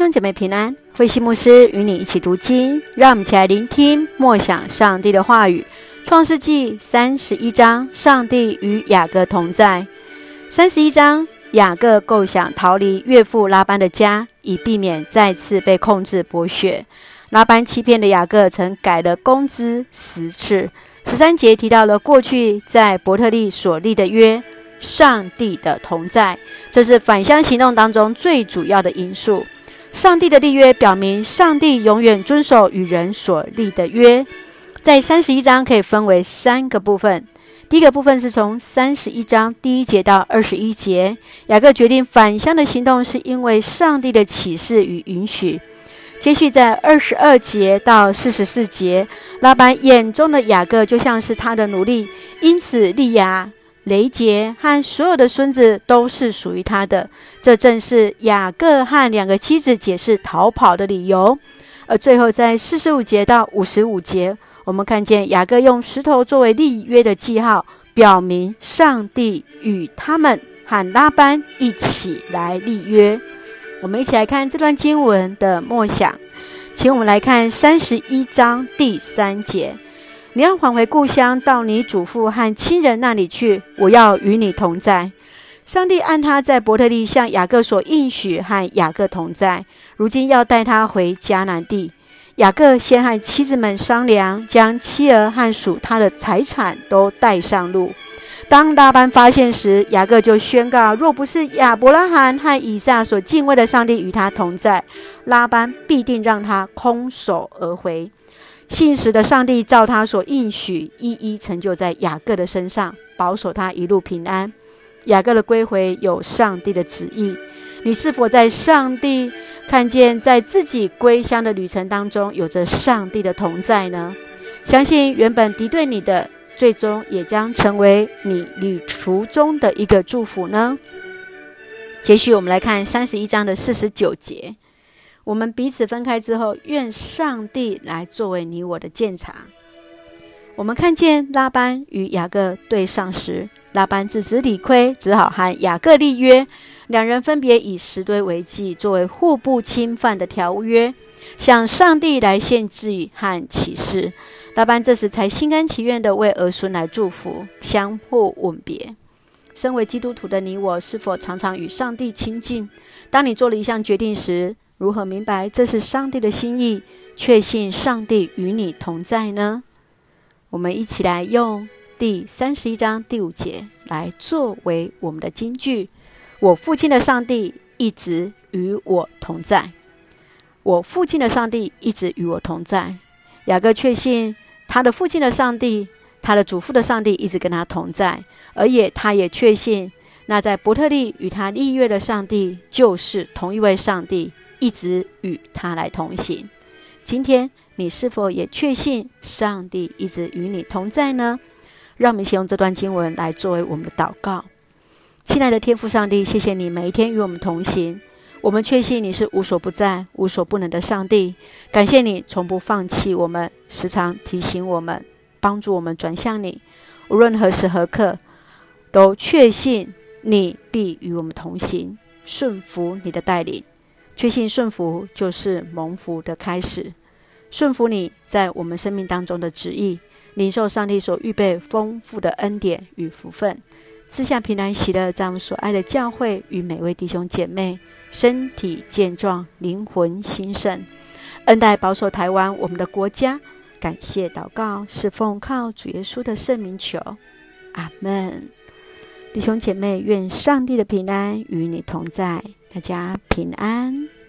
兄姐妹平安，慧西牧师与你一起读经，让我们一起来聆听默想上帝的话语。创世纪三十一章，上帝与雅各同在。三十一章，雅各构想逃离岳父拉班的家，以避免再次被控制剥削。拉班欺骗的雅各，曾改了工资十次。十三节提到了过去在伯特利所立的约，上帝的同在，这是返乡行动当中最主要的因素。上帝的立约表明，上帝永远遵守与人所立的约。在三十一章可以分为三个部分。第一个部分是从三十一章第一节到二十一节，雅各决定返乡的行动是因为上帝的启示与允许。接续在二十二节到四十四节，拉班眼中的雅各就像是他的奴隶，因此利亚。雷杰和所有的孙子都是属于他的，这正是雅各和两个妻子解释逃跑的理由。而最后，在四十五节到五十五节，我们看见雅各用石头作为立约的记号，表明上帝与他们和拉班一起来立约。我们一起来看这段经文的默想，请我们来看三十一章第三节。你要返回故乡，到你祖父和亲人那里去。我要与你同在。上帝按他在伯特利向雅各所应许，和雅各同在。如今要带他回迦南地。雅各先和妻子们商量，将妻儿和属他的财产都带上路。当拉班发现时，雅各就宣告：若不是亚伯拉罕和以撒所敬畏的上帝与他同在，拉班必定让他空手而回。信实的上帝照他所应许，一一成就在雅各的身上，保守他一路平安。雅各的归回有上帝的旨意。你是否在上帝看见，在自己归乡的旅程当中，有着上帝的同在呢？相信原本敌对你的，最终也将成为你旅途中的一个祝福呢？接续我们来看三十一章的四十九节。我们彼此分开之后，愿上帝来作为你我的鉴察。我们看见拉班与雅各对上时，拉班自知理亏，只好和雅各立约。两人分别以石堆为记，作为互不侵犯的条约，向上帝来献祭和起誓。拉班这时才心甘情愿地为儿孙来祝福，相互吻别。身为基督徒的你我，是否常常与上帝亲近？当你做了一项决定时，如何明白这是上帝的心意？确信上帝与你同在呢？我们一起来用第三十一章第五节来作为我们的金句：我父亲的上帝一直与我同在。我父亲的上帝一直与我同在。雅各确信他的父亲的上帝，他的祖父的上帝一直跟他同在，而也他也确信那在伯特利与他立约的上帝就是同一位上帝。一直与他来同行。今天你是否也确信上帝一直与你同在呢？让我们先用这段经文来作为我们的祷告。亲爱的天父上帝，谢谢你每一天与我们同行。我们确信你是无所不在、无所不能的上帝。感谢你从不放弃我们，时常提醒我们，帮助我们转向你。无论何时何刻，都确信你必与我们同行，顺服你的带领。确信顺服就是蒙福的开始，顺服你在我们生命当中的旨意，领受上帝所预备丰富的恩典与福分，赐下平安喜乐，在我们所爱的教会与每位弟兄姐妹身体健壮，灵魂兴盛，恩待保守台湾我们的国家。感谢祷告，是奉靠主耶稣的圣名求，阿门。弟兄姐妹，愿上帝的平安与你同在，大家平安。